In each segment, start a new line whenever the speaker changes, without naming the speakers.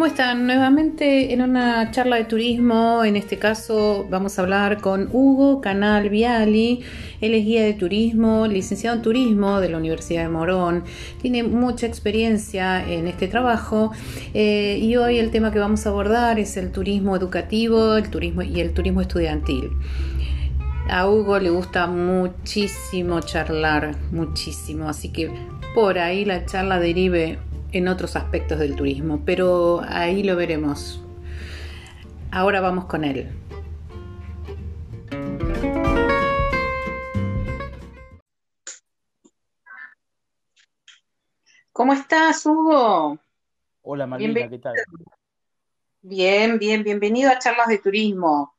¿Cómo están? Nuevamente en una charla de turismo, en este caso vamos a hablar con Hugo Canal Viali, él es guía de turismo, licenciado en turismo de la Universidad de Morón, tiene mucha experiencia en este trabajo eh, y hoy el tema que vamos a abordar es el turismo educativo el turismo y el turismo estudiantil. A Hugo le gusta muchísimo charlar, muchísimo, así que por ahí la charla derive en otros aspectos del turismo, pero ahí lo veremos. Ahora vamos con él. ¿Cómo estás, Hugo?
Hola, Marina, ¿qué tal?
Bien, bien, bienvenido a Charlas de Turismo.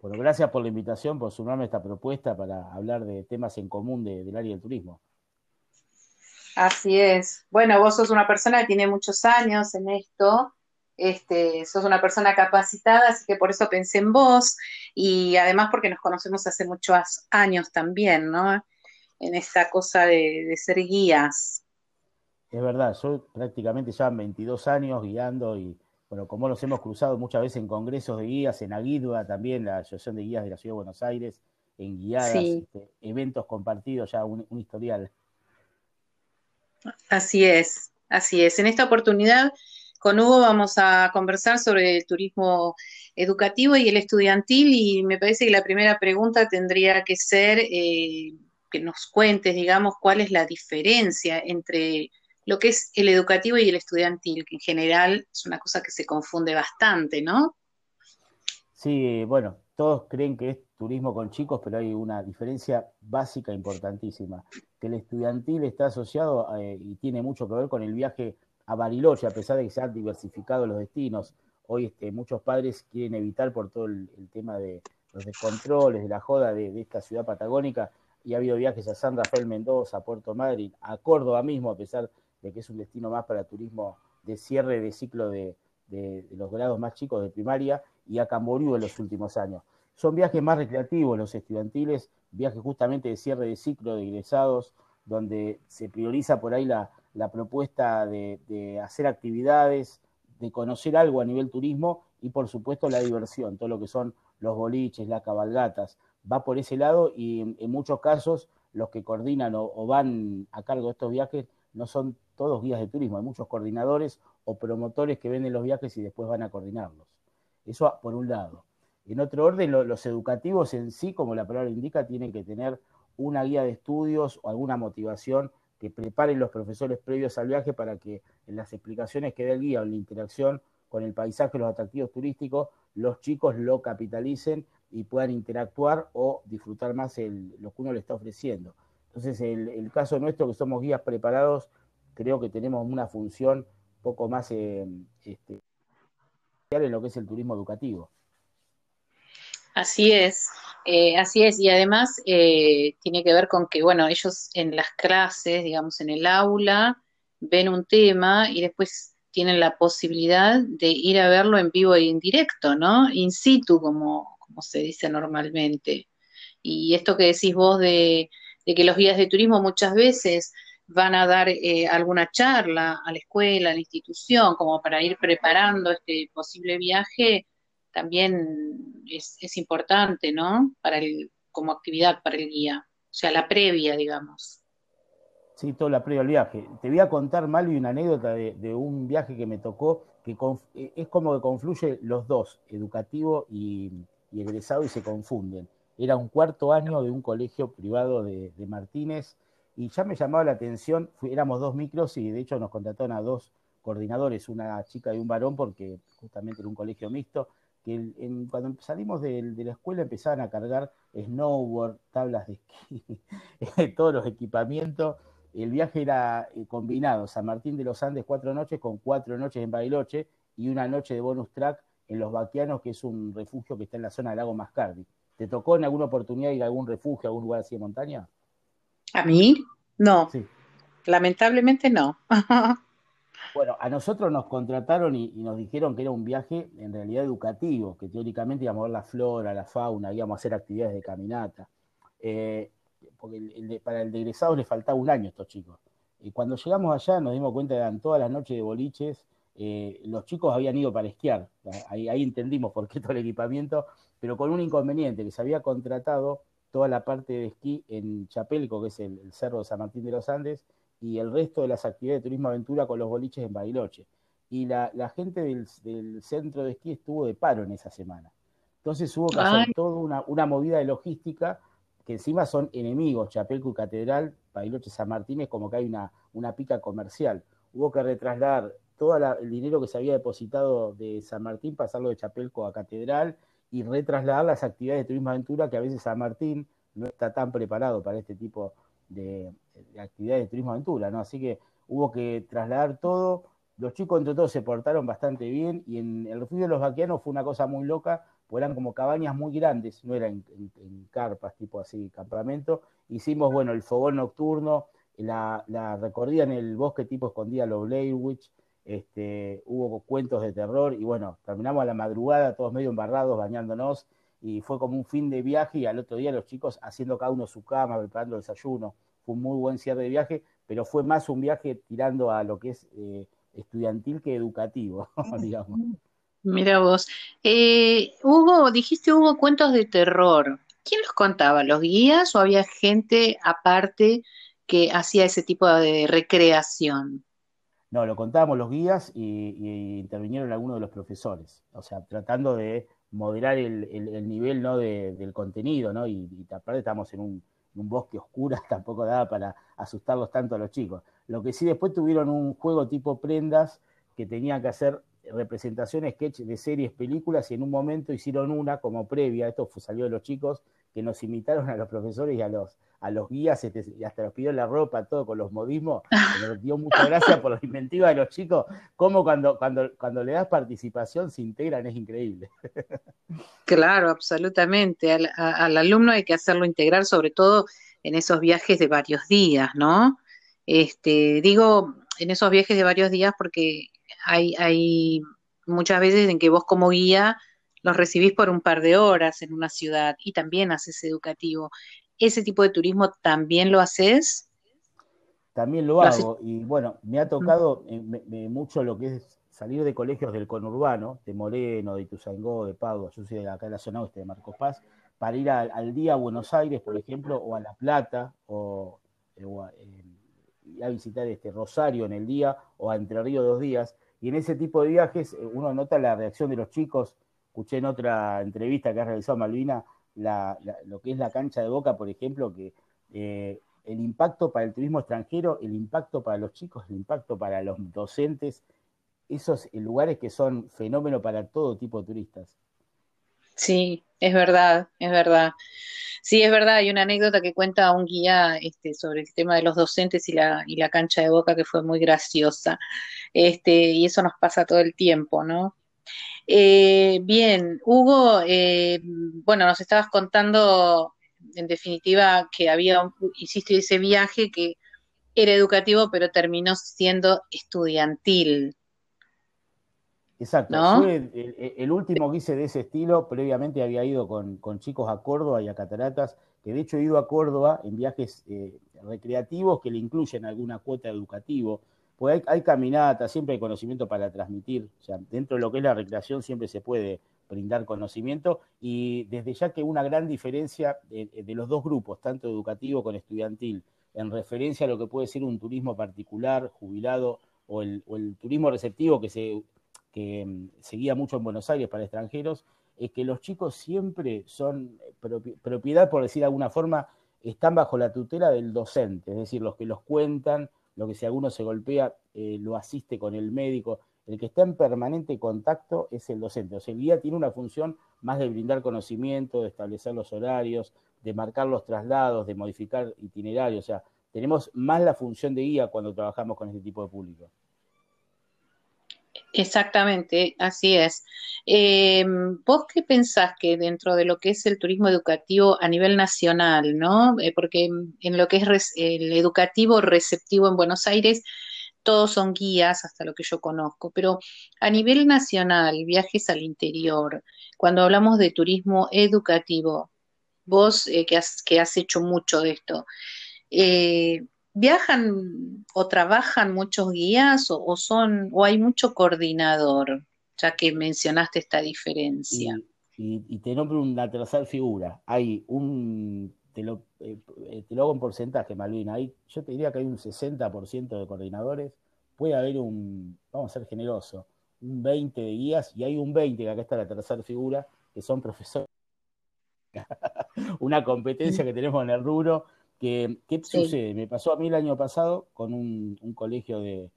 Bueno, gracias por la invitación, por sumarme a esta propuesta para hablar de temas en común del área del turismo.
Así es. Bueno, vos sos una persona que tiene muchos años en esto, este, sos una persona capacitada, así que por eso pensé en vos y además porque nos conocemos hace muchos años también, ¿no? En esta cosa de, ser guías.
Es verdad, yo prácticamente ya 22 años guiando y, bueno, como nos hemos cruzado muchas veces en congresos de guías, en Aguidua también, la Asociación de Guías de la Ciudad de Buenos Aires, en guiadas, este, eventos compartidos, ya un historial.
Así es, así es. En esta oportunidad con Hugo vamos a conversar sobre el turismo educativo y el estudiantil y me parece que la primera pregunta tendría que ser eh, que nos cuentes, digamos, cuál es la diferencia entre lo que es el educativo y el estudiantil, que en general es una cosa que se confunde bastante, ¿no?
Sí, bueno, todos creen que es turismo con chicos, pero hay una diferencia básica importantísima, que el estudiantil está asociado eh, y tiene mucho que ver con el viaje a Bariloche, a pesar de que se han diversificado los destinos. Hoy este, muchos padres quieren evitar por todo el, tema de los descontroles, de la joda de, esta ciudad patagónica, y ha habido viajes a San Rafael Mendoza, a Puerto Madryn, a Córdoba mismo, a pesar de que es un destino más para turismo de cierre de ciclo de, de los grados más chicos de primaria, y a Camboriú en los últimos años. Son viajes más recreativos los estudiantiles, viajes justamente de cierre de ciclo de egresados, donde se prioriza por ahí la, propuesta de, hacer actividades, de conocer algo a nivel turismo y por supuesto la diversión, todo lo que son los boliches, las cabalgatas, va por ese lado y en, muchos casos los que coordinan o, o, van a cargo de estos viajes no son todos guías de turismo, hay muchos coordinadores o promotores que venden los viajes y después van a coordinarlos. Eso por un lado. En otro orden, los educativos en sí, como la palabra indica, tienen que tener una guía de estudios o alguna motivación que preparen los profesores previos al viaje para que en las explicaciones que dé el guía o en la interacción con el paisaje, los atractivos turísticos, los chicos lo capitalicen y puedan interactuar o disfrutar más lo que uno le está ofreciendo. Entonces, el, el, caso nuestro, que somos guías preparados, creo que tenemos una función poco más eh, este, en lo que es el turismo educativo.
Así es, eh, así es, y además eh, tiene que ver con que, bueno, ellos en las clases, digamos, en el aula, ven un tema y después tienen la posibilidad de ir a verlo en vivo y en directo, ¿no? In situ, como, como se dice normalmente. Y esto que decís vos de, de que los guías de turismo muchas veces van a dar eh, alguna charla a la escuela, a la institución, como para ir preparando este posible viaje, también es, es importante, ¿no? Para el, como actividad para el guía, o sea, la previa, digamos.
Sí, toda la previa al viaje. Te voy a contar, Malvi, una anécdota de, un viaje que me tocó, que eh, es como que confluye los dos, educativo y, egresado, y se confunden. Era un cuarto año de un colegio privado de, de Martínez, y ya me llamaba la atención, éramos dos micros y de hecho nos contrataron a dos coordinadores, una chica y un varón, porque justamente era un colegio mixto, que cuando salimos de, la escuela empezaban a cargar snowboard, tablas de esquí, todos los equipamientos. El viaje era eh, combinado, San Martín de los Andes cuatro noches con cuatro noches en Bariloche y una noche de bonus track en Los Baquianos, que es un refugio que está en la zona del lago Mascardi. ¿Te tocó en alguna oportunidad ir a algún refugio, a algún lugar así de montaña?
¿A mí? No. Lamentablemente no.
bueno, a nosotros nos contrataron y, nos dijeron que era un viaje en realidad educativo, que teóricamente íbamos a ver la flora, la fauna, íbamos a hacer actividades de caminata. Eh, porque para el de egresado le faltaba un año a estos chicos. Y cuando llegamos allá nos dimos cuenta que eran todas las noches de boliches eh, los chicos habían ido para esquiar, ahí, entendimos por qué todo el equipamiento, pero con un inconveniente, que se había contratado toda la parte de esquí en Chapelco, que es el, cerro de San Martín de los Andes, y el resto de las actividades de turismo aventura con los boliches en Bariloche. Y la, gente del, centro de esquí estuvo de paro en esa semana. Entonces hubo que hacer toda una, una, movida de logística, que encima son enemigos, Chapelco y Catedral, Bariloche San Martín es como que hay una, una pica comercial. Hubo que retrasladar todo el dinero que se había depositado de San Martín, pasarlo de Chapelco a Catedral, y retrasladar las actividades de turismo aventura que a veces San Martín no está tan preparado para este tipo de, actividades de turismo aventura, ¿no? Así que hubo que trasladar todo. Los chicos entre todos se portaron bastante bien y en el refugio de los vaquianos fue una cosa muy loca, pues eran como cabañas muy grandes, no eran en, carpas tipo así, campamento. Hicimos, bueno, el fogón nocturno, la, la recorrida en el bosque tipo escondida los Blair Witch, este, hubo cuentos de terror y bueno, terminamos a la madrugada todos medio embarrados, bañándonos y fue como un fin de viaje y al otro día los chicos haciendo cada uno su cama, preparando el desayuno. Fue un muy buen cierre de viaje, pero fue más un viaje tirando a lo que es eh, estudiantil que educativo, digamos.
Mira vos. Eh, Hugo, dijiste hubo cuentos de terror. ¿Quién los contaba? ¿Los guías o había gente aparte que hacía ese tipo de recreación?
No, lo contábamos los guías y, intervinieron algunos de los profesores, o sea, tratando de moderar el, nivel ¿no? del contenido, ¿no? Y, y aparte estamos en un, bosque oscuro, tampoco daba para asustarlos tanto a los chicos. Lo que sí después tuvieron un juego tipo prendas que tenían que hacer representaciones, sketch de series, películas, y en un momento hicieron una como previa, esto salió de los chicos, que nos imitaron a los profesores y a los, a los guías, este, y hasta los pidió la ropa, todo con los modismos, nos dio mucha gracia por la inventiva de los chicos, cómo cuando, cuando, cuando le das participación se integran, es increíble.
Claro, absolutamente. Al, al alumno hay que hacerlo integrar, sobre todo en esos viajes de varios días, ¿no? Este, digo, en esos viajes de varios días porque hay, hay muchas veces en que vos como guía los recibís por un par de horas en una ciudad y también haces educativo. ¿Ese tipo de turismo también lo haces?
También lo, hago y bueno, me ha tocado eh, mucho lo que es salir de colegios del conurbano, de Moreno, de Ituzaingó, de Padua, yo soy de acá de la zona oeste de Marcos Paz, para ir al día a Buenos Aires, por ejemplo, o a La Plata, o, eh, a, a, visitar este Rosario en el día, o a Entre Ríos dos días, y en ese tipo de viajes eh, uno nota la reacción de los chicos, escuché en otra entrevista que ha realizado Malvina, lo que es la cancha de boca, por ejemplo, que eh, el impacto para el turismo extranjero, el impacto para los chicos, el impacto para los docentes, esos lugares que son fenómeno para todo tipo de turistas.
Sí, es verdad, es verdad. Sí, es verdad, hay una anécdota que cuenta un guía este, sobre el tema de los docentes y la, y la cancha de boca que fue muy graciosa. Este, y eso nos pasa todo el tiempo, ¿no? Eh, bien, Hugo, eh, bueno, nos estabas contando en definitiva que había, hiciste ese viaje que era educativo, pero terminó siendo estudiantil.
Exacto, fue el, último que hice de ese estilo, previamente había ido con, chicos a Córdoba y a Cataratas, que de hecho he ido a Córdoba en viajes eh, recreativos que le incluyen alguna cuota educativa, pues hay, caminata, siempre hay conocimiento para transmitir, o sea, dentro de lo que es la recreación siempre se puede brindar conocimiento. Y desde ya que una gran diferencia de, los dos grupos, tanto educativo como estudiantil, en referencia a lo que puede ser un turismo particular, jubilado, o el, turismo receptivo que se que mm, seguía mucho en Buenos Aires para extranjeros, es que los chicos siempre son propiedad, por decir de alguna forma, están bajo la tutela del docente, es decir, los que los cuentan, lo que si alguno se golpea eh, lo asiste con el médico. El que está en permanente contacto es el docente. O sea, el guía tiene una función más de brindar conocimiento, de establecer los horarios, de marcar los traslados, de modificar itinerarios. O sea, tenemos más la función de guía cuando trabajamos con este tipo de público.
Exactamente, así es. Eh, ¿Vos qué pensás que dentro de lo que es el turismo educativo a nivel nacional, ¿no? Eh, porque en lo que es el educativo receptivo en Buenos Aires, todos son guías, hasta lo que yo conozco, pero a nivel nacional, viajes al interior, cuando hablamos de turismo educativo, vos eh, que, has, que has hecho mucho de esto, ¿viajan o trabajan muchos guías o, son o hay mucho coordinador? Ya que mencionaste esta diferencia.
Y, te nombro una tercera figura. Hay un, te lo, eh, te lo hago en porcentaje, Malvina. Hay, yo te diría que hay un 60% de coordinadores. Puede haber un, vamos a ser generoso, un 20 de guías y hay un 20, que acá está la tercera figura, que son profesores. una competencia que tenemos en el rubro. Que, ¿Qué sucede? Me pasó a mí el año pasado con un, colegio de,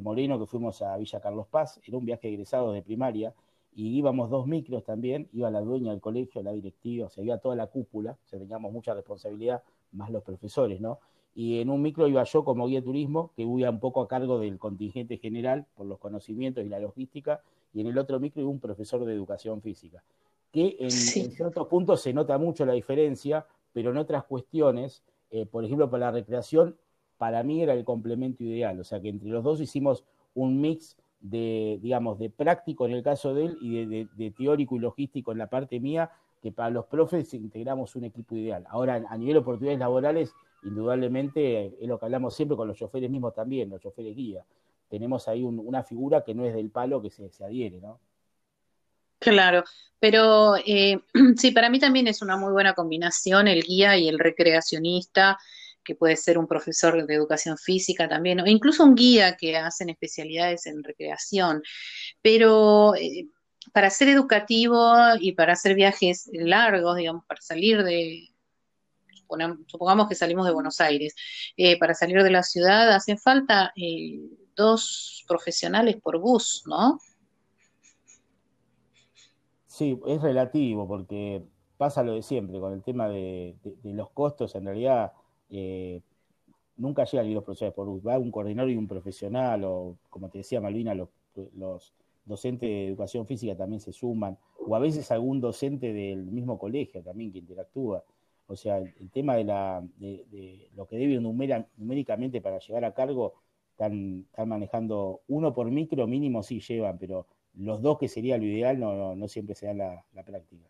Moreno que fuimos a Villa Carlos Paz. Era un viaje egresado de primaria y íbamos dos micros también, iba la dueña del colegio, la directiva, o sea, iba toda la cúpula, o sea, teníamos mucha responsabilidad, más los profesores, ¿no? Y en un micro iba yo como guía de turismo, que iba un poco a cargo del contingente general por los conocimientos y la logística, y en el otro micro iba un profesor de educación física que en, ciertos puntos se nota mucho la diferencia, pero en otras cuestiones, eh, por ejemplo, para la recreación, para mí era el complemento ideal, o sea que entre los dos hicimos un mix de, digamos, de práctico en el caso de él y de, teórico y logístico en la parte mía, que para los profes integramos un equipo ideal. Ahora, a nivel de oportunidades laborales, indudablemente es lo que hablamos siempre con los choferes mismos también, los choferes guía. Tenemos ahí una figura que no es del palo que se, se adhiere, ¿no?
Claro, pero eh, sí, para mí también es una muy buena combinación el guía y el recreacionista, que puede ser un profesor de educación física también, o incluso un guía que hacen especialidades en recreación. Pero eh, para ser educativo y para hacer viajes largos, digamos, para salir de, supongamos que salimos de Buenos Aires, eh, para salir de la ciudad hacen falta dos profesionales por bus, ¿no?
Sí, es relativo porque pasa lo de siempre, con el tema de, los costos, en realidad eh, nunca llegan los profesores por va un coordinador y un profesional, o como te decía Malvina, los, docentes de educación física también se suman, o a veces algún docente del mismo colegio también que interactúa. O sea, el, tema de, la, de, lo que debe numéricamente para llegar a cargo, están, están manejando uno por micro mínimo sí llevan, pero los dos que sería lo ideal no, no, siempre se da la, la, práctica.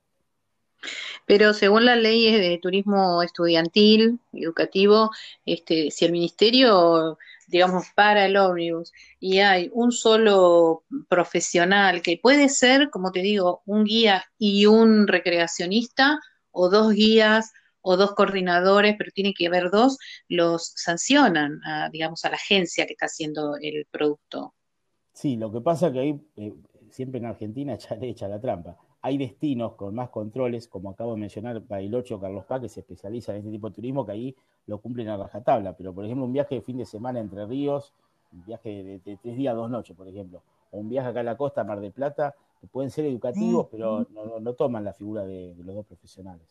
Pero según las leyes de turismo estudiantil, educativo, este, si el ministerio, digamos, para el ómnibus y hay un solo profesional que puede ser, como te digo, un guía y un recreacionista, o dos guías o dos coordinadores, pero tiene que haber dos, los sancionan, a, digamos, a la agencia que está haciendo el producto.
Sí, lo que pasa que ahí eh, siempre en Argentina echa, le echa la trampa. Hay destinos con más controles, como acabo de mencionar, Bariloche o Carlos Paz, que se especializan en este tipo de turismo, que ahí lo cumplen a rajatabla. Pero, por ejemplo, un viaje de fin de semana entre ríos, un viaje de, tres días, dos noches, por ejemplo, o un viaje acá a la costa, Mar del Plata, que pueden ser educativos, pero no, toman la figura de, los dos profesionales.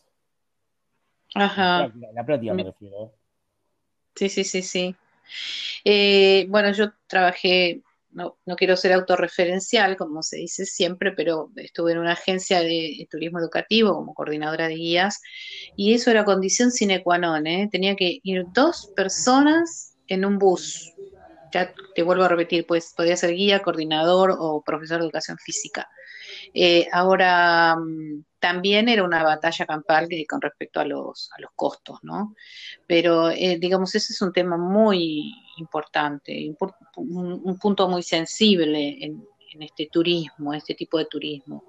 Ajá.
La, práctica me refiero. ¿eh?
Sí, sí, sí, sí. Eh, bueno, yo trabajé no, no quiero ser autorreferencial, como se dice siempre, pero estuve en una agencia de, turismo educativo como coordinadora de guías y eso era condición sine qua non, ¿eh? tenía que ir dos personas en un bus. Ya te vuelvo a repetir, pues podía ser guía, coordinador o profesor de educación física. Eh, ahora, mm, también era una batalla campal con respecto a los, a los costos, ¿no? Pero, eh, digamos, ese es un tema muy importante, un, punto muy sensible en, este turismo, este tipo de turismo.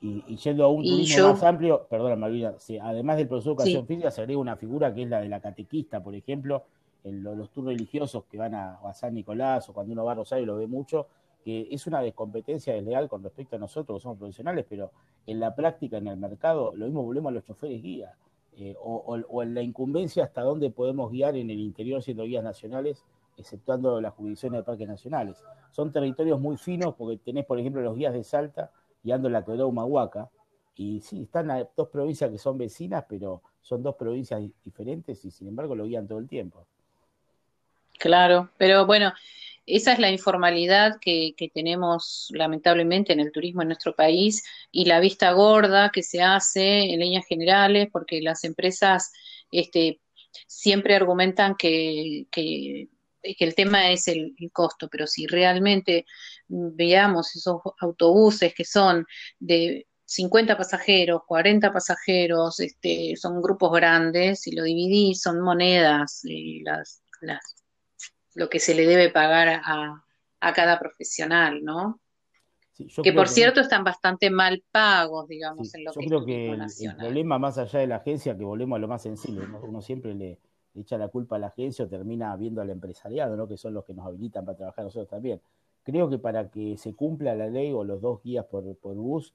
Y, yendo a un turismo más amplio, perdona Malvina, además del profesor de educación física se agrega una figura que es la de la catequista, por ejemplo, los tours religiosos que van a, a, San Nicolás o cuando uno va a Rosario lo ve mucho, que es una descompetencia desleal con respecto a nosotros que somos profesionales, pero en la práctica, en el mercado, lo mismo volvemos a los choferes guías, eh, o, en la incumbencia hasta dónde podemos guiar en el interior siendo guías nacionales, exceptuando las jurisdicciones de parques nacionales. Son territorios muy finos porque tenés, por ejemplo, los guías de Salta guiando la Quebrada Humahuaca, y sí, están dos provincias que son vecinas, pero son dos provincias diferentes y sin embargo lo guían todo el tiempo.
Claro, pero bueno, esa es la informalidad que, tenemos lamentablemente en el turismo en nuestro país y la vista gorda que se hace en líneas generales porque las empresas este, siempre argumentan que, que, el tema es el, costo, pero si realmente veamos esos autobuses que son de 50 pasajeros, 40 pasajeros, este, son grupos grandes, si lo dividís, son monedas, y las lo que se le debe pagar a, a cada profesional, ¿no? que por cierto están bastante mal pagos, digamos, en lo
yo creo que el, problema más allá de la agencia, que volvemos a lo más sensible, uno siempre le, echa la culpa a la agencia o termina viendo al empresariado, ¿no? que son los que nos habilitan para trabajar nosotros también. Creo que para que se cumpla la ley o los dos guías por, por bus,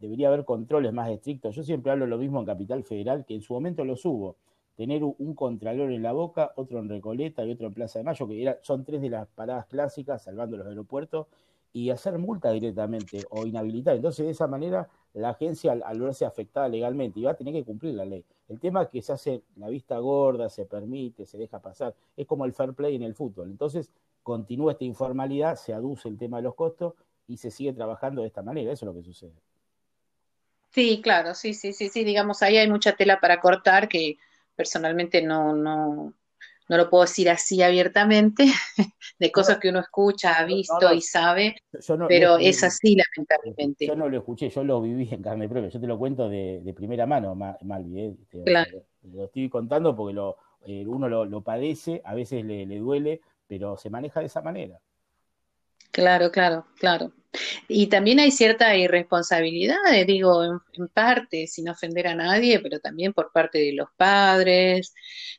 debería haber controles más estrictos. Yo siempre hablo lo mismo en Capital Federal, que en su momento los hubo. Tener un contralor en la boca, otro en Recoleta y otro en Plaza de Mayo, que son tres de las paradas clásicas, salvando los aeropuertos, y hacer multa directamente o inhabilitar. Entonces, de esa manera, la agencia, al, verse afectada legalmente, iba a tener que cumplir la ley. El tema es que se hace la vista gorda, se permite, se deja pasar. Es como el fair play en el fútbol. Entonces, continúa esta informalidad, se aduce el tema de los costos y se sigue trabajando de esta manera. Eso es lo que sucede.
Sí, claro, sí, sí, sí, sí. Digamos, ahí hay mucha tela para cortar que personalmente no, no, no lo puedo decir así abiertamente, de cosas que uno escucha, ha visto y sabe, pero es así lamentablemente.
Yo no lo escuché, yo lo viví en carne propia, yo te lo cuento de, primera mano, Malvi, ¿eh? claro. lo, estoy contando porque lo, eh, uno lo, padece, a veces le, le duele, pero se maneja de esa manera.
Claro, claro, claro. Y también hay cierta irresponsabilidad, eh, digo, en, parte, sin ofender a nadie, pero también por parte de los padres,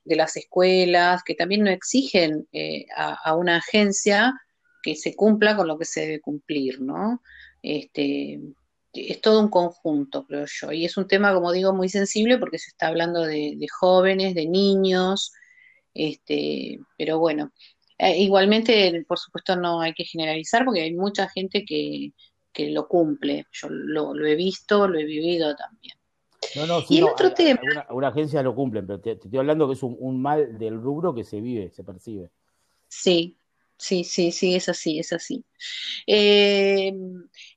de las escuelas, que también no exigen eh, a, una agencia que se cumpla con lo que se debe cumplir, ¿no? Este, es todo un conjunto, creo yo. Y es un tema, como digo, muy sensible porque se está hablando de, de jóvenes, de niños, este, pero bueno, eh, igualmente, por supuesto, no hay que generalizar porque hay mucha gente que, lo cumple. Yo lo, he visto, lo he vivido también.
No, no, sí, y el otro tema. Alguna, agencia lo cumplen, pero te, estoy hablando que es un, mal del rubro que se vive, se percibe.
Sí, sí, sí, sí, es así, es así. Eh,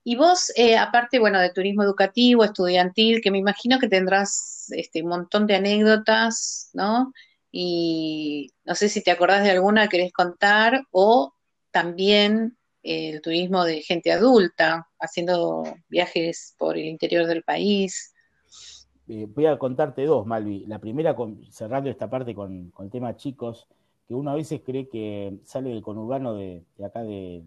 y vos, eh, aparte, bueno, de turismo educativo, estudiantil, que me imagino que tendrás este, un montón de anécdotas, ¿no? Y no sé si te acordás de alguna que querés contar o también el turismo de gente adulta haciendo viajes por el interior del país.
Eh, voy a contarte dos, Malvi. La primera, cerrando esta parte con, el tema chicos, que uno a veces cree que sale del conurbano de, acá, de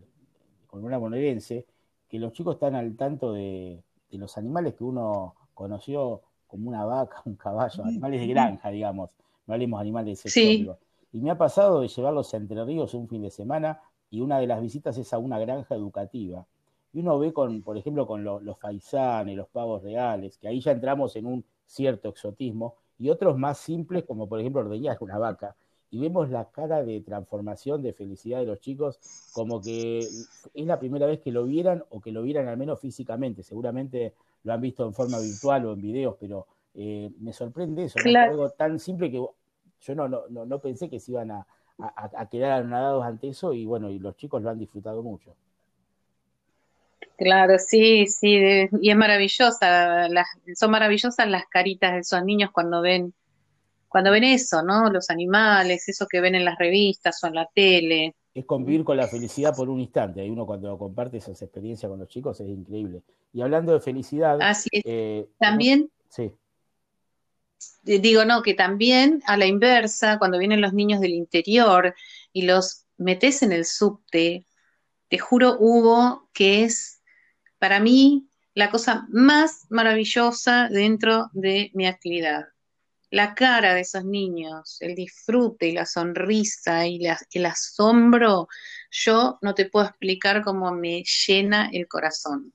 conurbano bonaerense, que los chicos están al tanto de, de, los animales que uno conoció como una vaca, un caballo, animales de granja, digamos no hablemos animales exóticos. Y me ha pasado de llevarlos a Entre Ríos un fin de semana y una de las visitas es a una granja educativa. Y uno ve, con, por ejemplo, con los faisanes, los pavos reales, que ahí ya entramos en un cierto exotismo, y otros más simples, como por ejemplo ordeñar una vaca. Y vemos la cara de transformación, de felicidad de los chicos, como que es la primera vez que lo vieran o que lo vieran al menos físicamente. Seguramente lo han visto en forma virtual o en videos, pero eh, me sorprende eso, algo tan simple que yo no, no, no, pensé que se iban a, quedar anonadados ante eso y bueno, y los chicos lo han disfrutado mucho.
Claro, sí, sí, y es maravillosa, son maravillosas las caritas de esos niños cuando ven, cuando ven eso, ¿no? Los animales, eso que ven en las revistas o en la tele.
Es convivir con la felicidad por un instante, y uno cuando comparte esas experiencias con los chicos es increíble. Y hablando de felicidad,
Así eh, también. Sí digo, no, que también a la inversa, cuando vienen los niños del interior y los metes en el subte, te juro, Hugo, que es para mí la cosa más maravillosa dentro de mi actividad. La cara de esos niños, el disfrute y la sonrisa y el asombro, yo no te puedo explicar cómo me llena el corazón.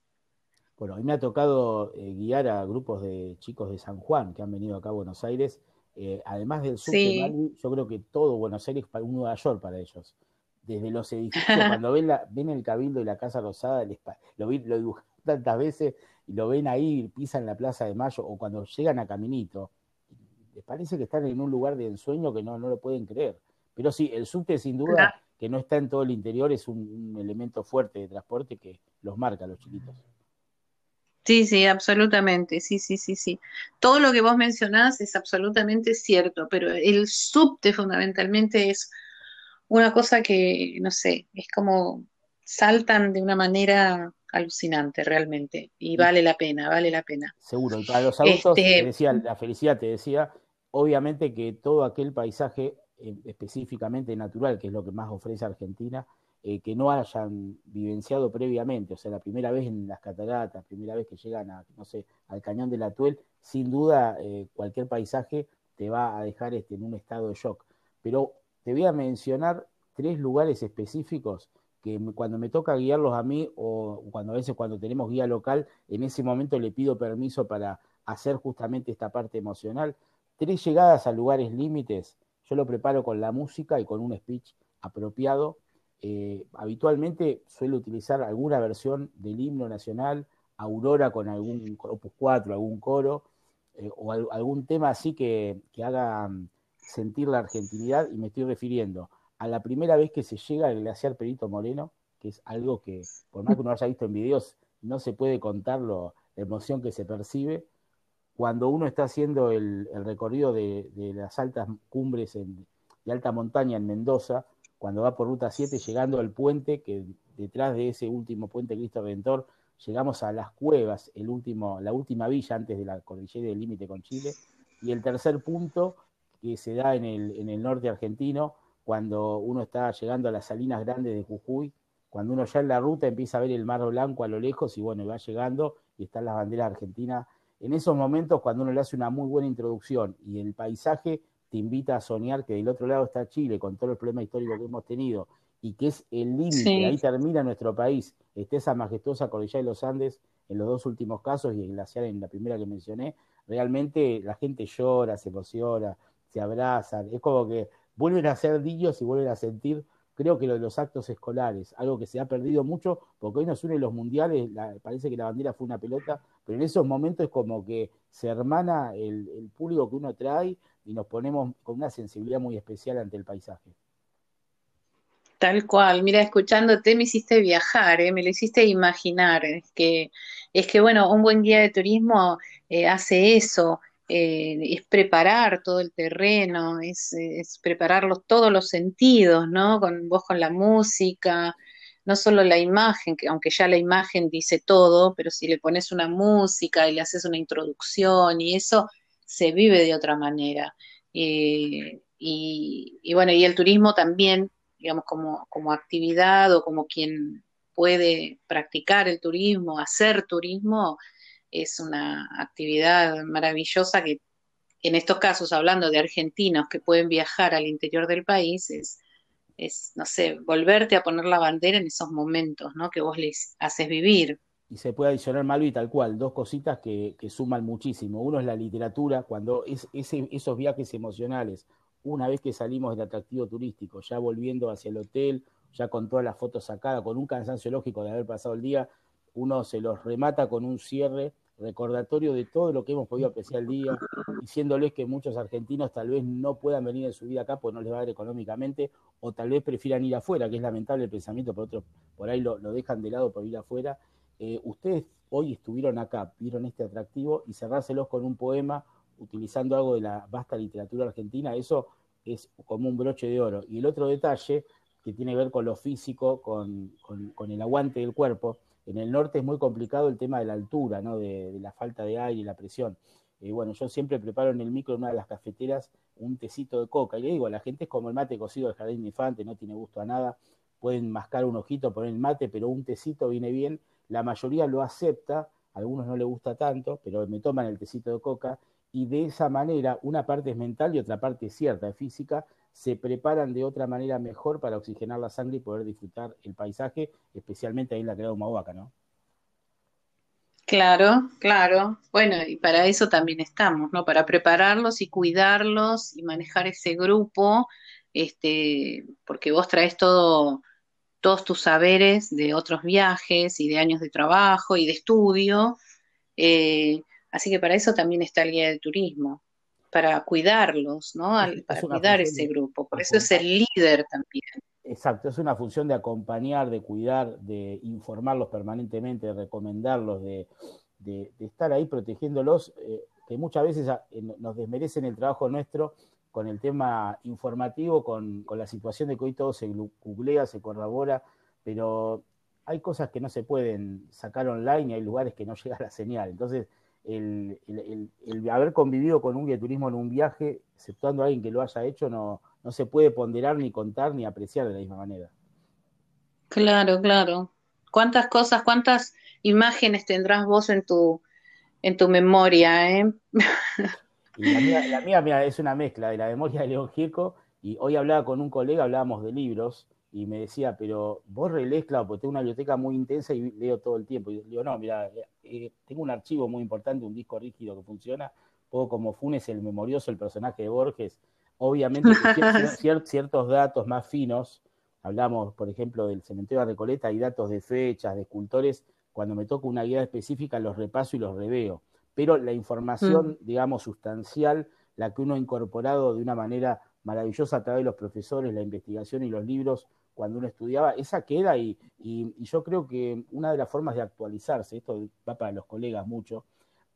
Bueno, a mí me ha tocado eh, guiar a grupos de chicos de San Juan que han venido acá a Buenos Aires. Eh, además del sur de yo creo que todo Buenos Aires es un Nueva York para ellos. Desde los edificios, cuando ven, la, ven el Cabildo y la Casa Rosada, lo, vi, lo dibujan tantas veces y lo ven ahí, pisan la Plaza de Mayo, o cuando llegan a Caminito, les parece que están en un lugar de ensueño que no, no lo pueden creer. Pero sí, el subte sin duda, que no está en todo el interior, es un elemento fuerte de transporte que los marca a los chiquitos.
Sí, sí, absolutamente, sí, sí, sí, sí. Todo lo que vos mencionás es absolutamente cierto, pero el subte fundamentalmente es una cosa que, no sé, es como saltan de una manera alucinante realmente y vale la pena, vale la pena.
Seguro, y para los adultos, este, decía, la felicidad te decía, obviamente que todo aquel paisaje eh, específicamente natural, que es lo que más ofrece Argentina, eh, que no hayan vivenciado previamente, o sea, la primera vez en las cataratas, primera vez que llegan a, no sé, al cañón de la Tuel, sin duda cualquier paisaje te va a dejar este, en un estado de shock. Pero te voy a mencionar tres lugares específicos que cuando me toca guiarlos a mí o cuando a veces cuando tenemos guía local, en ese momento le pido permiso para hacer justamente esta parte emocional. Tres llegadas a lugares límites, yo lo preparo con la música y con un speech apropiado. Eh, habitualmente suelo utilizar alguna versión del himno nacional, Aurora con algún opus 4, algún coro, eh, o algún tema así que, que haga mm, sentir la argentinidad, y me estoy refiriendo a la primera vez que se llega al glaciar Perito Moreno, que es algo que, por más que uno haya visto en videos, no se puede contar la emoción que se percibe. Cuando uno está haciendo el, recorrido de, las altas cumbres de alta montaña en Mendoza, cuando va por ruta 7, llegando al puente, que detrás de ese último puente Cristo Redentor, llegamos a las cuevas, el último, la última villa antes de la cordillera del límite con Chile, y el tercer punto que se da en el, en el norte argentino, cuando uno está llegando a las salinas grandes de Jujuy, cuando uno ya en la ruta empieza a ver el Mar Blanco a lo lejos y bueno, va llegando y están las banderas argentinas. En esos momentos, cuando uno le hace una muy buena introducción y el paisaje te invita a soñar que del otro lado está Chile con todo el problema histórico que hemos tenido y que es el límite, ahí termina nuestro país, está esa majestuosa cordillera de los Andes en los dos últimos casos y el glaciar en la primera que mencioné, realmente la gente llora, se emociona, se abraza, es como que vuelven a ser niños y vuelven a sentir, creo que lo de los actos escolares, algo que se ha perdido mucho, porque hoy nos unen los mundiales, parece que la bandera fue una pelota, pero en esos momentos es como que se hermana el, público que uno trae y nos ponemos con una sensibilidad muy especial ante el paisaje.
Tal cual, mira, escuchándote me hiciste viajar, ¿eh? me lo hiciste imaginar. Es que, es que, bueno, un buen guía de turismo eh, hace eso, eh, es preparar todo el terreno, es, es preparar todos los sentidos, ¿no? Con vos con la música, no solo la imagen, que aunque ya la imagen dice todo, pero si le pones una música y le haces una introducción y eso, se vive de otra manera. y, y, bueno, y el turismo también, digamos, como, como actividad o como quien puede practicar el turismo, hacer turismo, es una actividad maravillosa que en estos casos, hablando de argentinos que pueden viajar al interior del país, es, es, no sé, volverte a poner la bandera en esos momentos, ¿no? Que vos les haces vivir.
Y se puede adicionar, Malvi, tal cual, dos cositas que, suman muchísimo. Uno es la literatura, cuando es, ese, esos viajes emocionales, una vez que salimos del atractivo turístico, ya volviendo hacia el hotel, ya con todas las fotos sacadas, con un cansancio lógico de haber pasado el día, uno se los remata con un cierre recordatorio de todo lo que hemos podido apreciar el día, diciéndoles que muchos argentinos tal vez no puedan venir en su vida acá porque no les va a dar económicamente, o tal vez prefieran ir afuera, que es lamentable el pensamiento, por otros por ahí lo, dejan de lado por ir afuera. Eh, ustedes hoy estuvieron acá, vieron este atractivo y cerrárselos con un poema utilizando algo de la vasta literatura argentina, eso es como un broche de oro. Y el otro detalle, que tiene que ver con lo físico, con, el aguante del cuerpo, en el norte es muy complicado el tema de la altura, ¿no? de, la falta de aire y la presión. Eh, bueno, yo siempre preparo en el micro, en una de las cafeteras, un tecito de coca. Y le digo, la gente es como el mate cocido del jardín de infante, no tiene gusto a nada. Pueden mascar un ojito, poner el mate, pero un tecito viene bien. La mayoría lo acepta, a algunos no le gusta tanto, pero me toman el tecito de coca. Y de esa manera, una parte es mental y otra parte es cierta, es física, se preparan de otra manera mejor para oxigenar la sangre y poder disfrutar el paisaje, especialmente ahí en la de Humahuaca, ¿no?
Claro, claro. Bueno, y para eso también estamos, ¿no? Para prepararlos y cuidarlos y manejar ese grupo, este, porque vos traes todo, todos tus saberes de otros viajes y de años de trabajo y de estudio. Eh, así que para eso también está el guía de turismo para cuidarlos, ¿no? para cuidar ese grupo. Por eso es el líder también.
Exacto, es una función de acompañar, de cuidar, de informarlos permanentemente, de recomendarlos, de, estar ahí protegiéndolos, eh, que muchas veces ah, nos desmerecen el trabajo nuestro con el tema informativo, con, la situación de que hoy todo se googlea, se corrobora, pero hay cosas que no se pueden sacar online y hay lugares que no llega la señal. Entonces, el, haber convivido con un guía en un viaje, exceptuando a alguien que lo haya hecho, no, no se puede ponderar ni contar ni apreciar de la misma manera.
Claro, claro. ¿Cuántas cosas, cuántas imágenes tendrás vos en tu, en tu memoria? Eh?
Y la mía, mía, es una mezcla de la memoria de León Gieco y hoy hablaba con un colega, hablábamos de libros y me decía, pero vos relees, claro, porque tengo una biblioteca muy intensa y leo todo el tiempo. Y le digo, no, mira, eh, tengo un archivo muy importante, un disco rígido que funciona, poco como Funes, el memorioso, el personaje de Borges. Obviamente, ciertos datos más finos, hablamos, por ejemplo, del cementerio de Recoleta, hay datos de fechas, de escultores, cuando me toca una guía específica los repaso y los reveo. Pero la información, mm. digamos, sustancial, la que uno ha incorporado de una manera maravillosa a través de los profesores, la investigación y los libros, cuando uno estudiaba, esa queda y, yo creo que una de las formas de actualizarse, esto va para los colegas mucho,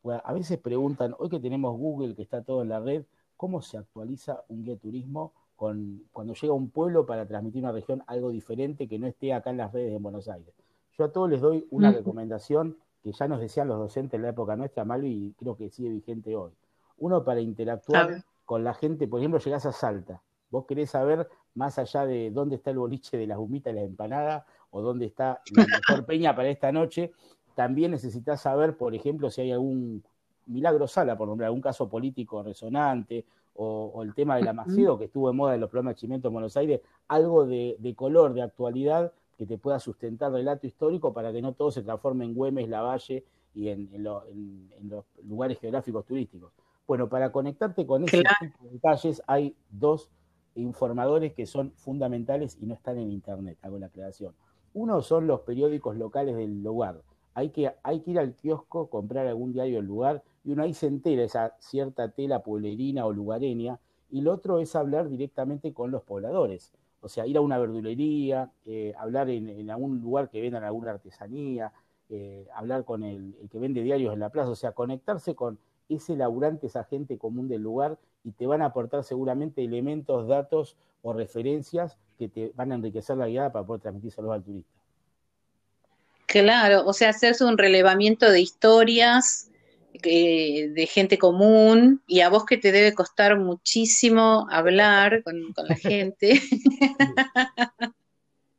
pues a veces preguntan, hoy que tenemos Google, que está todo en la red, ¿cómo se actualiza un guía de turismo con, cuando llega a un pueblo para transmitir una región algo diferente que no esté acá en las redes de Buenos Aires? Yo a todos les doy una recomendación que ya nos decían los docentes en la época nuestra, Malvi, y creo que sigue vigente hoy. Uno para interactuar con la gente, por ejemplo, llegás a Salta, vos querés saber más allá de dónde está el boliche de las humitas y las empanadas o dónde está la mejor peña para esta noche, también necesitas saber, por ejemplo, si hay algún milagro sala, por nombrar algún caso político resonante, o, el tema del Amacedo, que estuvo en moda en los programas de Chimento en Buenos Aires, algo de, color, de actualidad, que te pueda sustentar relato histórico para que no todo se transforme en Güemes, Lavalle y en, los lugares geográficos turísticos. Bueno, para conectarte con ese tipo de detalles hay dos informadores que son fundamentales y no están en Internet, hago la aclaración. Uno son los periódicos locales del lugar. Hay que, hay que ir al kiosco, comprar algún diario del lugar, y uno ahí se entera esa cierta tela pueblerina o lugareña, y lo otro es hablar directamente con los pobladores. O sea, ir a una verdulería, eh, hablar en, algún lugar que vendan alguna artesanía, eh, hablar con el, que vende diarios en la plaza, o sea, conectarse con ese laburante, esa gente común del lugar y te van a aportar seguramente elementos, datos o referencias que te van a enriquecer la guía para poder transmitírselos al turista.
Claro, o sea, hacerse un relevamiento de historias eh, de gente común y a vos que te debe costar muchísimo hablar con, la gente.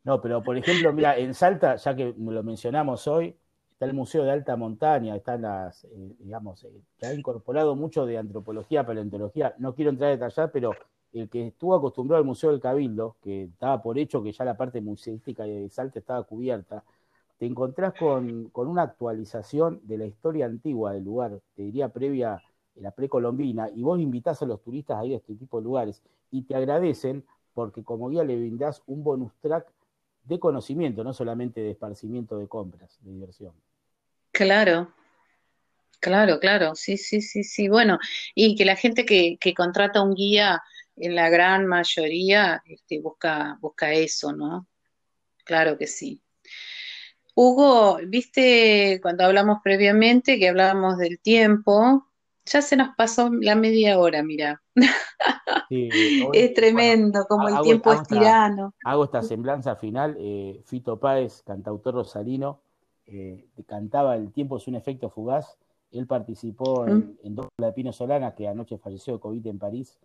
No, pero por ejemplo, mira, en Salta, ya que lo mencionamos hoy, está el Museo de Alta Montaña, están las, eh, digamos, eh, que ha incorporado mucho de antropología, paleontología. No quiero entrar a detallar, pero el que estuvo acostumbrado al Museo del Cabildo, que estaba por hecho que ya la parte museística de Salta estaba cubierta, te encontrás con, una actualización de la historia antigua del lugar, te diría previa la precolombina, y vos invitás a los turistas a ir a este tipo de lugares y te agradecen porque como guía le brindás un bonus track de conocimiento, no solamente de esparcimiento de compras, de diversión.
Claro, claro, claro, sí, sí, sí, sí. Bueno, y que la gente que, que contrata un guía, en la gran mayoría, este, busca, busca eso, ¿no? Claro que sí. Hugo, viste cuando hablamos previamente que hablábamos del tiempo, ya se nos pasó la media hora, mira. es tremendo, como el tiempo es tirano.
hago esta semblanza final. Eh, Fito Páez, cantautor rosalino, eh, cantaba El tiempo es un efecto fugaz. Él participó en, mm. dos de Pino Solana, que anoche falleció de COVID en París.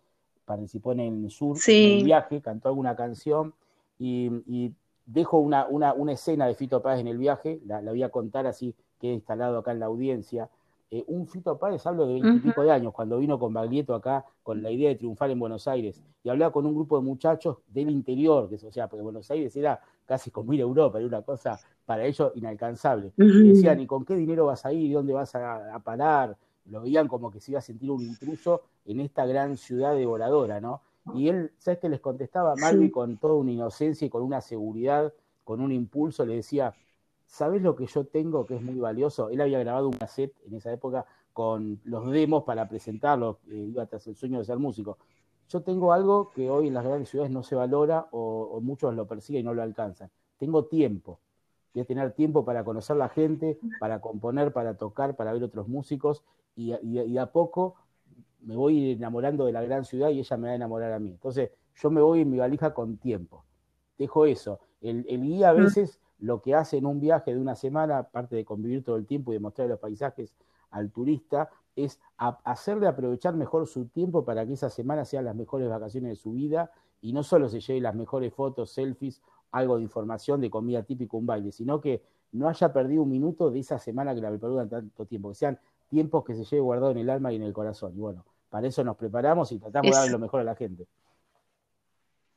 Participó en el sur, en el viaje, cantó alguna canción y, dejo una, escena de Fito Páez en el viaje, la, la voy a contar así, que he instalado acá en la audiencia. Eh, un Fito Páez, hablo de veintipico de años, cuando vino con Baglietto acá, con la idea de triunfar en Buenos Aires, y hablaba con un grupo de muchachos del interior, que o sea, porque Buenos Aires era casi como ir a Europa, era una cosa para ellos inalcanzable. decían, ¿y con qué dinero vas a ir? ¿Y dónde vas a, parar? Lo veían como que se iba a sentir un intruso en esta gran ciudad devoradora, ¿no? Y él, ¿sabes qué les contestaba? Malvi con toda una inocencia y con una seguridad, con un impulso, le decía, ¿sabes lo que yo tengo que es muy valioso? Él había grabado un cassette en esa época con los demos para presentarlo, eh, iba tras el sueño de ser músico. Yo tengo algo que hoy en las grandes ciudades no se valora o, muchos lo persiguen y no lo alcanzan. Tengo tiempo. Voy a tener tiempo para conocer la gente, para componer, para tocar, para ver otros músicos y, y, a poco me voy enamorando de la gran ciudad y ella me va a enamorar a mí. Entonces yo me voy en mi valija con tiempo. Dejo eso. El, el guía a mm. veces lo que hace en un viaje de una semana, aparte de convivir todo el tiempo y de mostrar los paisajes al turista, es hacerle aprovechar mejor su tiempo para que esa semana sean las mejores vacaciones de su vida y no solo se lleve las mejores fotos, selfies, algo de información de comida típica, un baile, sino que no haya perdido un minuto de esa semana que la preparó durante tanto tiempo, que sean tiempos que se lleve guardado en el alma y en el corazón. Y bueno, para eso nos preparamos y tratamos de dar lo mejor a la gente.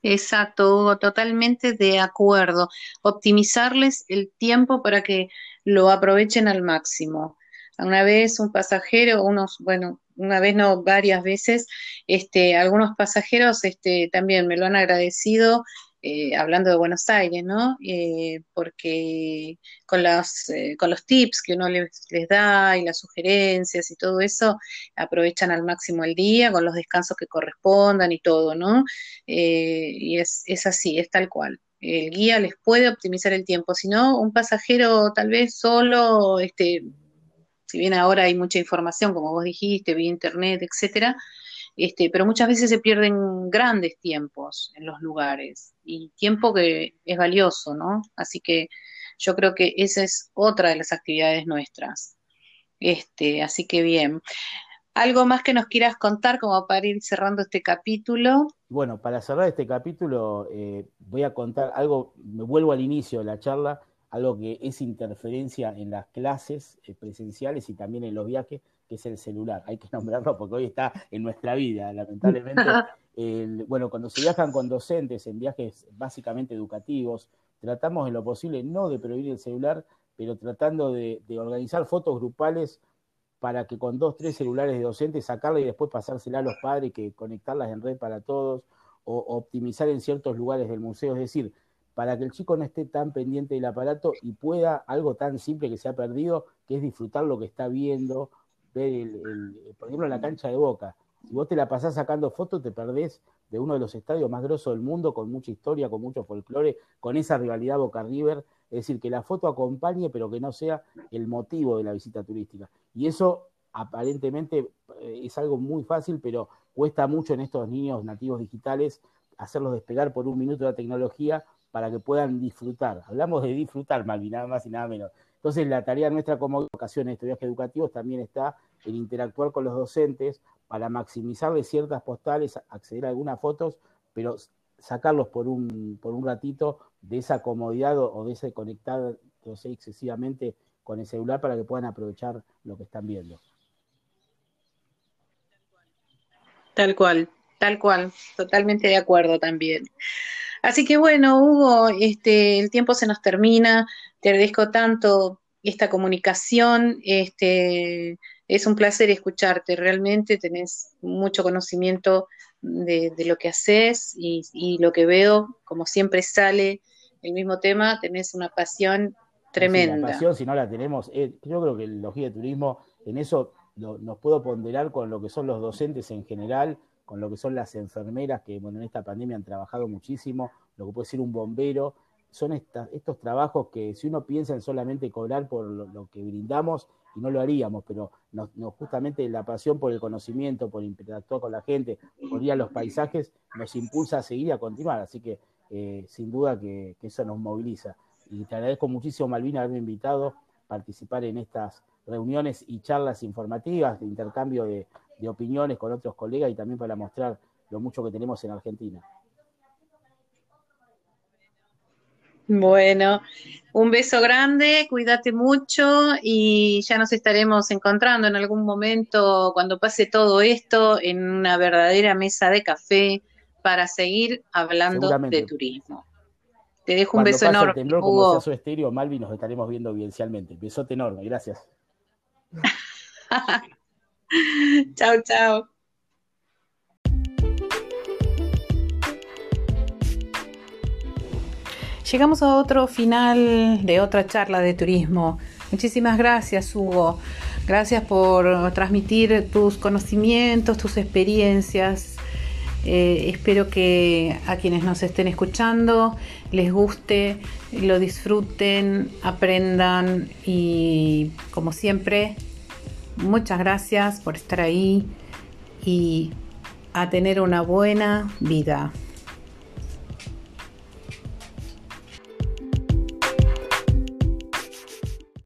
Exacto, Hugo, totalmente de acuerdo. Optimizarles el tiempo para que lo aprovechen al máximo. Una vez un pasajero, unos, bueno, una vez no, varias veces, este, algunos pasajeros este, también me lo han agradecido eh, hablando de Buenos Aires, ¿no? Eh, porque con, las, eh, con los tips que uno les, da y las sugerencias y todo eso, aprovechan al máximo el día con los descansos que correspondan y todo, ¿no? y es, es así, es tal cual el guía les puede optimizar el tiempo, si no, un pasajero tal vez solo, este, si bien ahora hay mucha información, como vos dijiste, vía internet, etcétera, este, pero muchas veces se pierden grandes tiempos en los lugares y tiempo que es valioso, ¿no? Así que yo creo que esa es otra de las actividades nuestras. Este, así que bien. ¿Algo más que nos quieras contar como para ir cerrando este capítulo?
Bueno, para cerrar este capítulo eh, voy a contar algo, me vuelvo al inicio de la charla, algo que es interferencia en las clases eh, presenciales y también en los viajes, que es el celular. Hay que nombrarlo porque hoy está en nuestra vida, lamentablemente. bueno, cuando se viajan con docentes en viajes básicamente educativos, tratamos en lo posible no de prohibir el celular, pero tratando de, organizar fotos grupales para que con dos, tres celulares de docentes sacarla y después pasársela a los padres, que conectarlas en red para todos, o optimizar en ciertos lugares del museo. Es decir, para que el chico no esté tan pendiente del aparato y pueda algo tan simple que se ha perdido, que es disfrutar lo que está viendo, el, por ejemplo, la cancha de Boca. Si vos te la pasás sacando fotos, te perdés de uno de los estadios más grosos del mundo, con mucha historia, con mucho folclore, con esa rivalidad Boca River. Es decir, que la foto acompañe, pero que no sea el motivo de la visita turística. Y eso aparentemente eh, es algo muy fácil, pero cuesta mucho en estos niños nativos digitales hacerlos despegar por un minuto de la tecnología para que puedan disfrutar. Hablamos de disfrutar, Malvin, nada más y nada menos. Entonces, la tarea nuestra como educación en viajes educativos también está en interactuar con los docentes para maximizarles ciertas postales, acceder a algunas fotos, pero sacarlos por un, por un ratito de esa comodidad o, de ese conectar excesivamente con el celular para que puedan aprovechar lo que están viendo.
Tal cual, tal cual, totalmente de acuerdo también. Así que bueno, Hugo, este, el tiempo se nos termina. Te agradezco tanto esta comunicación. Este, es un placer escucharte. Realmente tenés mucho conocimiento de, lo que haces y, lo que veo, como siempre sale el mismo tema, tenés una pasión tremenda.
la pasión, si no la tenemos, eh, yo creo que el de turismo, en eso nos puedo ponderar con lo que son los docentes en general con lo que son las enfermeras que bueno, en esta pandemia han trabajado muchísimo, lo que puede ser un bombero, son estos trabajos que si uno piensa en solamente cobrar por lo, que brindamos, y no lo haríamos, pero justamente la pasión por el conocimiento, por interactuar con la gente, por ir a los paisajes, nos impulsa a seguir y a continuar. Así que eh, sin duda que, que, eso nos moviliza. Y te agradezco muchísimo, Malvina, haberme invitado a participar en estas reuniones y charlas informativas de intercambio de, de opiniones con otros colegas y también para mostrar lo mucho que tenemos en Argentina.
Bueno, un beso grande, cuídate mucho y ya nos estaremos encontrando en algún momento cuando pase todo esto en una verdadera mesa de café para seguir hablando de turismo. Te dejo un beso enorme. El temblor,
como su estéreo, Malvi, nos estaremos viendo evidencialmente. Besote enorme, gracias.
chao, chao. Llegamos a otro final de otra charla de turismo. Muchísimas gracias, Hugo. Gracias por transmitir tus conocimientos, tus experiencias. Eh, espero que a quienes nos estén escuchando les guste, lo disfruten, aprendan y como siempre Muchas gracias por estar ahí y a tener una buena vida.